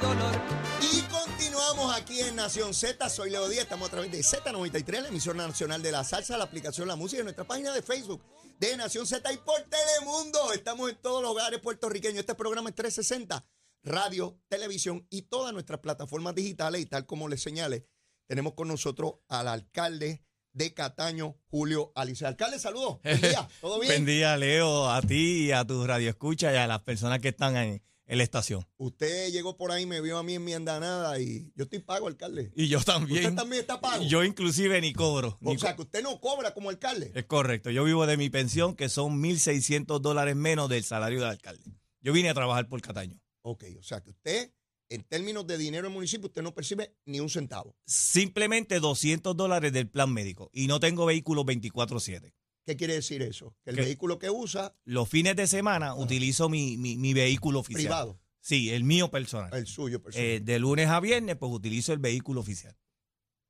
dolor. Y continuamos aquí en Nación Z. Soy Leo Díaz. Estamos a través de Z93, la emisora nacional de la salsa, la aplicación La Música, en nuestra página de Facebook de Nación Z y por Telemundo. Estamos en todos los hogares puertorriqueños. Este programa es 360, radio, televisión y todas nuestras plataformas digitales. Y tal como les señale, tenemos con nosotros al alcalde de Cataño, Julio Alice. Alcalde, saludos. Buen día. ¿Todo bien? Buen día, Leo, a ti y a tus radioescuchas y a las personas que están en, en la estación. Usted llegó por ahí, me vio a mí en mi andanada y yo estoy pago, alcalde. Y yo también. Usted también está pago. Yo inclusive ni cobro. o ni sea, co- que usted no cobra como alcalde. es correcto. Yo vivo de mi pensión, que son 1.600 dólares menos del salario del alcalde. Yo vine a trabajar por Cataño. Ok, o sea que usted, en términos de dinero en municipio, usted no percibe ni un centavo. Simplemente 200 dólares del plan médico. Y no tengo vehículo 24-7. ¿Qué quiere decir eso? Que el ¿Qué? vehículo que usa, Los fines de semana utilizo mi, mi- mi vehículo oficial. privado, Sí, el mío personal. el suyo personal. Eh, de lunes a viernes, pues utilizo el vehículo oficial.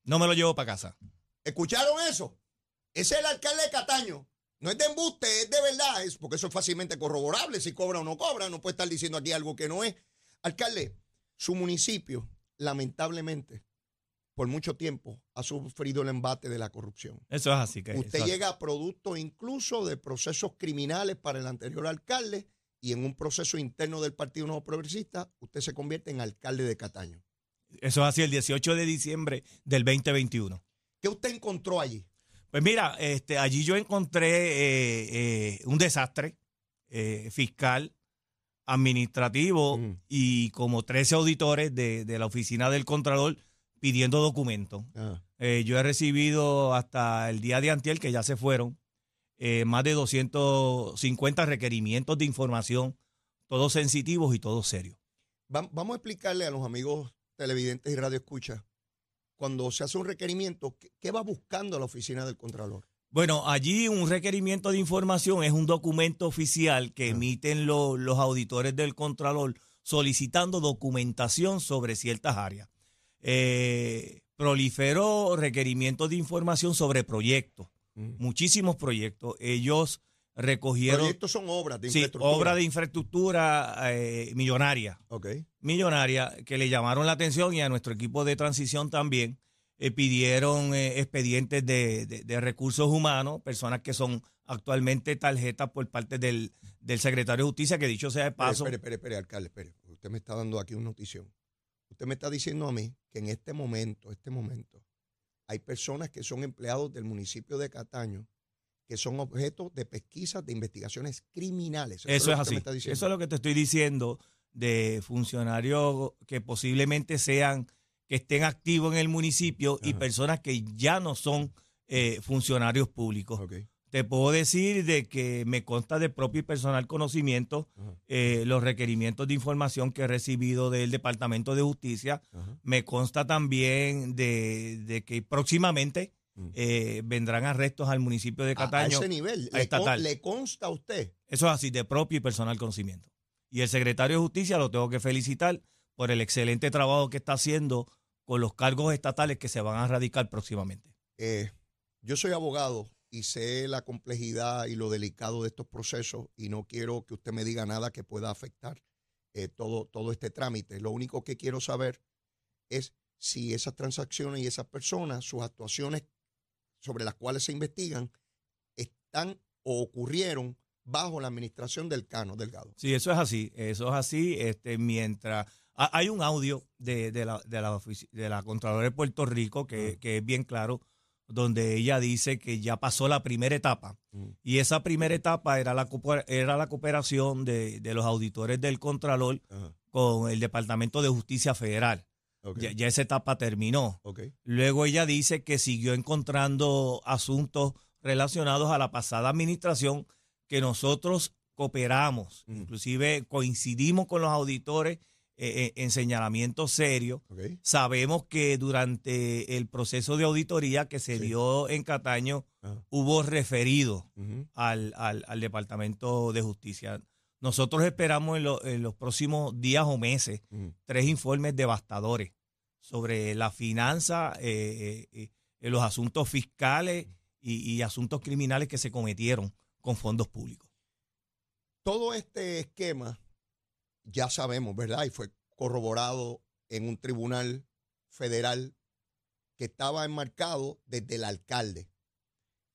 No me lo llevo para casa. ¿Escucharon eso? Ese es el alcalde de Cataño. No es de embuste, es de verdad, es porque eso es fácilmente corroborable, si cobra o no cobra, no puede estar diciendo aquí algo que no es. Alcalde, su municipio, lamentablemente, por mucho tiempo, ha sufrido el embate de la corrupción. Eso es así. Que Usted llega a producto incluso de procesos criminales para el anterior alcalde y en un proceso interno del Partido Nuevo Progresista, usted se convierte en alcalde de Cataño. Eso es así, el 18 de diciembre del 2021. ¿Qué usted encontró allí? Pues mira, este, allí yo encontré eh, eh, un desastre eh, fiscal, administrativo Mm. y como 13 auditores de, de la oficina del Contralor pidiendo documentos. Eh, yo he recibido hasta el día de antier, que ya se fueron, eh, más de 250 requerimientos de información, todos sensitivos y todos serios. Va- vamos a explicarle a los amigos televidentes y radioescuchas, cuando se hace un requerimiento, ¿qué, qué va buscando la oficina del Contralor? Bueno, allí un requerimiento de información es un documento oficial que Ah. emiten lo- los auditores del Contralor solicitando documentación sobre ciertas áreas. Eh, proliferó requerimientos de información sobre proyectos, muchísimos proyectos. Ellos recogieron Proyectos son obras de sí, infraestructura. obras de infraestructura eh, millonaria Ok. millonaria que le llamaron la atención y a nuestro equipo de transición también eh, pidieron eh, expedientes de, de- de recursos humanos, personas que son actualmente tarjetas por parte del, del secretario de Justicia, que dicho sea de paso, espere, espere, espere, alcalde, espere. Usted me está dando aquí una notición. Usted me está diciendo a mí que en este momento, este momento, hay personas que son empleados del municipio de Cataño que son objeto de pesquisas, de investigaciones criminales. eso es lo que usted así. Eso es lo que te estoy diciendo de funcionarios que posiblemente sean, que estén activos en el municipio y personas que ya no son eh, funcionarios públicos. Ok. Te puedo decir de que me consta de propio y personal conocimiento eh, los requerimientos de información que he recibido del Departamento de Justicia. Ajá. Me consta también de, de que próximamente Mm. eh, vendrán arrestos al municipio de A- Cataño. A, ese nivel. a Le, estatal. con- le consta a usted. Eso es así, de propio y personal conocimiento. Y el secretario de Justicia lo tengo que felicitar por el excelente trabajo que está haciendo con los cargos estatales que se van a radicar próximamente. Eh, yo soy abogado y sé la complejidad y lo delicado de estos procesos y no quiero que usted me diga nada que pueda afectar eh, todo, todo este trámite. Lo único que quiero saber es si esas transacciones y esas personas, sus actuaciones sobre las cuales se investigan, están o ocurrieron bajo la administración del Cano Delgado. Sí, eso es así, eso es así. Este, mientras ha- hay un audio de, de la, de, la, de la Contralora de Puerto Rico que, Ah. que es bien claro, donde ella dice que ya pasó la primera etapa. Mm. Y esa primera etapa era la, era la cooperación de, de los auditores del Contralor Ajá. con el Departamento de Justicia Federal. Ya, ya esa etapa terminó. Luego ella dice que siguió encontrando asuntos relacionados a la pasada administración que nosotros cooperamos, Mm. inclusive coincidimos con los auditores eh, eh, en señalamientos serios. Ok. Sabemos que durante el proceso de auditoría que se Sí. dio en Cataño Ajá. hubo referido al, al- al Departamento de Justicia. Nosotros esperamos en, lo- en los próximos días o meses tres informes devastadores sobre la finanza, eh, eh, eh, los asuntos fiscales y, y asuntos criminales que se cometieron con fondos públicos. todo este esquema ya sabemos, ¿verdad? Y fue corroborado en un tribunal federal que estaba enmarcado desde el alcalde.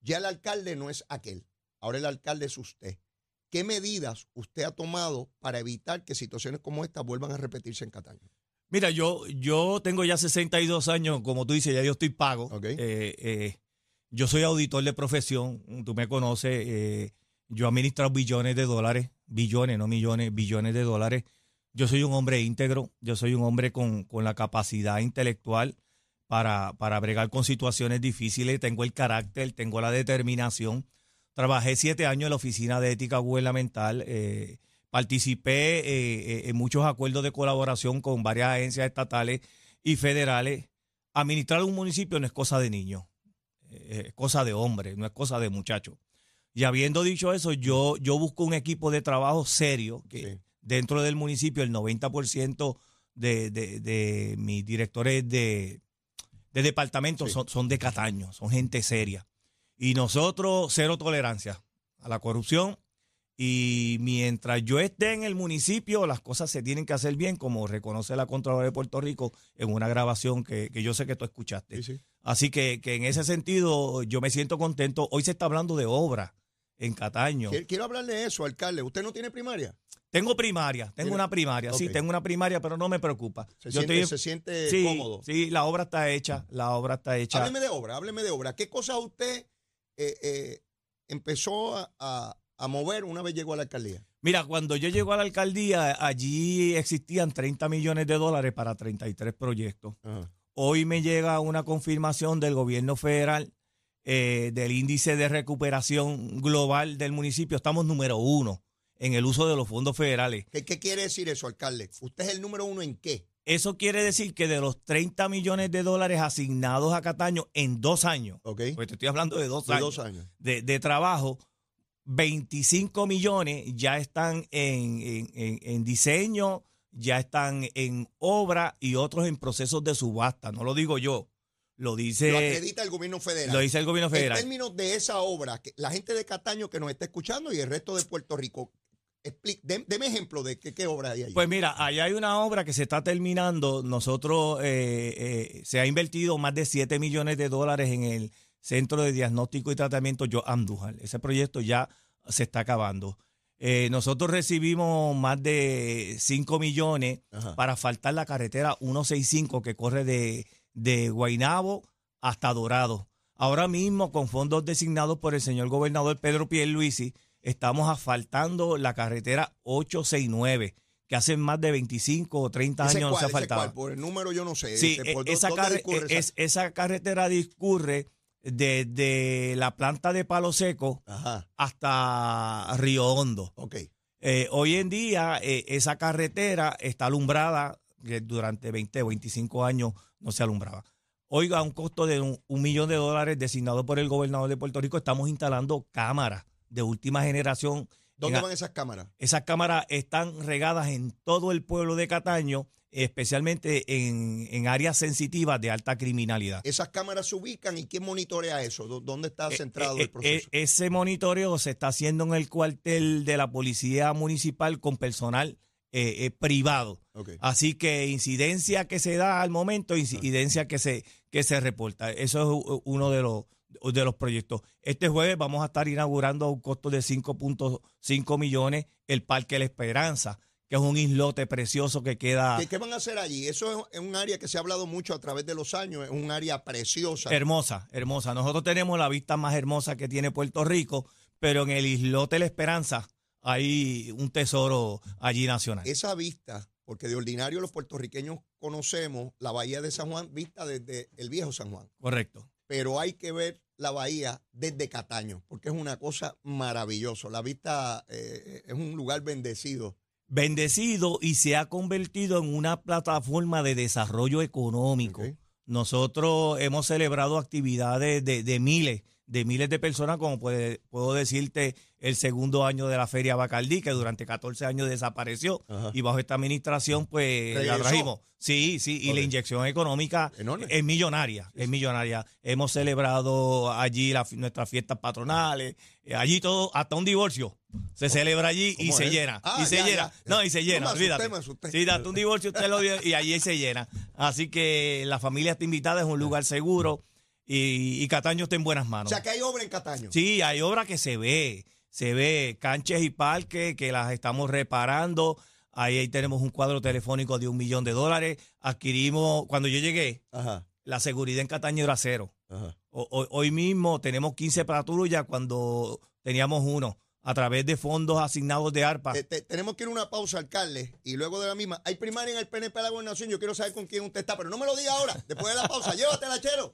Ya el alcalde no es aquel, ahora el alcalde es usted. ¿Qué medidas usted ha tomado para evitar que situaciones como esta vuelvan a repetirse en Cataño? Mira, yo, yo tengo ya 62 años, como tú dices, ya yo estoy pago. Eh, eh, yo soy auditor de profesión, tú me conoces, eh, yo administro billones de dólares, billones, no millones, billones de dólares. Yo soy un hombre íntegro, yo soy un hombre con, la capacidad intelectual para, para bregar con situaciones difíciles, tengo el carácter, tengo la determinación. Trabajé siete años en la Oficina de Ética Gubernamental. Eh, Participé eh, eh, en muchos acuerdos de colaboración con varias agencias estatales y federales. Administrar un municipio no es cosa de niños, es cosa de hombres, no es cosa de muchachos. Y habiendo dicho eso, yo, yo busco un equipo de trabajo serio, que dentro del municipio el 90% de, de, mis directores de, de departamento son, son de Cataño, son gente seria. Y nosotros, cero tolerancia a la corrupción y mientras yo esté en el municipio, las cosas se tienen que hacer bien, como reconoce la Contralora de Puerto Rico en una grabación que, yo sé que tú escuchaste. Así que, que, en ese sentido yo me siento contento. Hoy se está hablando de obra en Cataño. Quiero hablarle de eso, alcalde. ¿Usted no tiene primaria? Tengo primaria, tengo una primaria, sí, tengo una primaria, pero no me preocupa. ¿Se, siente, ¿se siente cómodo? Sí, la obra está hecha, la obra está hecha. Hábleme de obra, hábleme de obra. ¿Qué cosas usted eh, eh, empezó a a mover una vez llegó a la alcaldía? Mira, cuando yo llego a la alcaldía, allí existían 30 millones de dólares para 33 proyectos. Hoy me llega una confirmación del gobierno federal eh, del índice de recuperación global del municipio. Estamos número uno en el uso de los fondos federales. ¿Qué, quiere decir eso, alcalde? ¿Usted es el número uno en qué? Eso quiere decir que de los 30 millones de dólares asignados a Cataño en dos años, te estoy hablando de dos años, años. de trabajo, 25 millones ya están en, diseño, ya están en obra y otros en procesos de subasta. No lo digo yo. Lo dice. Lo acredita el gobierno federal. Lo dice el gobierno federal. En términos de esa obra, que la gente de Cataño que nos está escuchando y el resto de Puerto Rico, deme ejemplo de qué, obra hay ahí. Pues mira, allá hay una obra que se está terminando. Nosotros eh, eh, se ha invertido más de 7 millones de dólares en el Centro de Diagnóstico y Tratamiento Yo Andújar. Ese proyecto ya se está acabando. Eh, nosotros recibimos más de 5 millones para faltar la carretera 165 que corre de, de Guainabo hasta Dorado. Ahora mismo, con fondos designados por el señor gobernador Pedro Pierluisi, estamos asfaltando la carretera 869 que hace más de 25 o 30 años no se ha faltado. Por el número yo no sé. Sí, este, esa, esa carretera discurre desde la planta de Palo Seco hasta Río Hondo. Okay. Eh, hoy en día eh, esa carretera está alumbrada, que durante 20 o 25 años no se alumbraba. Hoy a un costo de un, millón de dólares designado por el gobernador de Puerto Rico estamos instalando cámaras de última generación. ¿Dónde van esas cámaras? Esas cámaras están regadas en todo el pueblo de Cataño especialmente en, áreas sensitivas de alta criminalidad. ¿Esas cámaras se ubican y quién monitorea eso? ¿Dónde está eh, centrado eh, el eh, proceso? ese monitoreo se está haciendo en el cuartel de la Policía Municipal con personal privado. Así que incidencia que se da al momento, incidencia que se, que se reporta. Eso es uno de los, de los proyectos. Este jueves vamos a estar inaugurando a un costo de 5.5 millones el Parque La Esperanza que es un islote precioso que queda. ¿Qué, van a hacer allí? Eso es un área que se ha hablado mucho a través de los años, es un área preciosa. Hermosa, hermosa. Nosotros tenemos la vista más hermosa que tiene Puerto Rico, pero en el islote La Esperanza hay un tesoro allí nacional. Esa vista, porque de ordinario los puertorriqueños conocemos la bahía de San Juan vista desde el viejo San Juan. Correcto. Pero hay que ver la bahía desde Cataño, porque es una cosa maravillosa. La vista eh, es un lugar bendecido bendecido y se ha convertido en una plataforma de desarrollo económico. Nosotros hemos celebrado actividades de, miles de miles de personas, como puede, puedo decirte el segundo año de la Feria Bacardí, que durante 14 años desapareció, y bajo esta administración, pues la trajimos. Sí, sí, y la inyección económica es millonaria, es millonaria. Hemos celebrado allí nuestras fiestas patronales, eh, allí todo, hasta un divorcio. Se celebra allí y se llena. y ah, se llena. No, y se llena, olvídate. Sí, date un divorcio, usted lo dio y allí se llena. Así que la familia está invitada, es un lugar seguro y, Cataño está en buenas manos. O sea, que hay obra en Cataño. Sí, hay obra que se ve. Se ve canches y parques que las estamos reparando. Ahí, tenemos un cuadro telefónico de un millón de dólares. Adquirimos, cuando yo llegué, la seguridad en Cataño era cero. hoy mismo tenemos 15 patrullas cuando teníamos uno a través de fondos asignados de ARPA. tenemos que ir a una pausa, alcalde, y luego de la misma. Hay primaria en el PNP de la Gobernación. Yo quiero saber con quién usted está, pero no me lo diga ahora. Después de la pausa, llévatela, chero.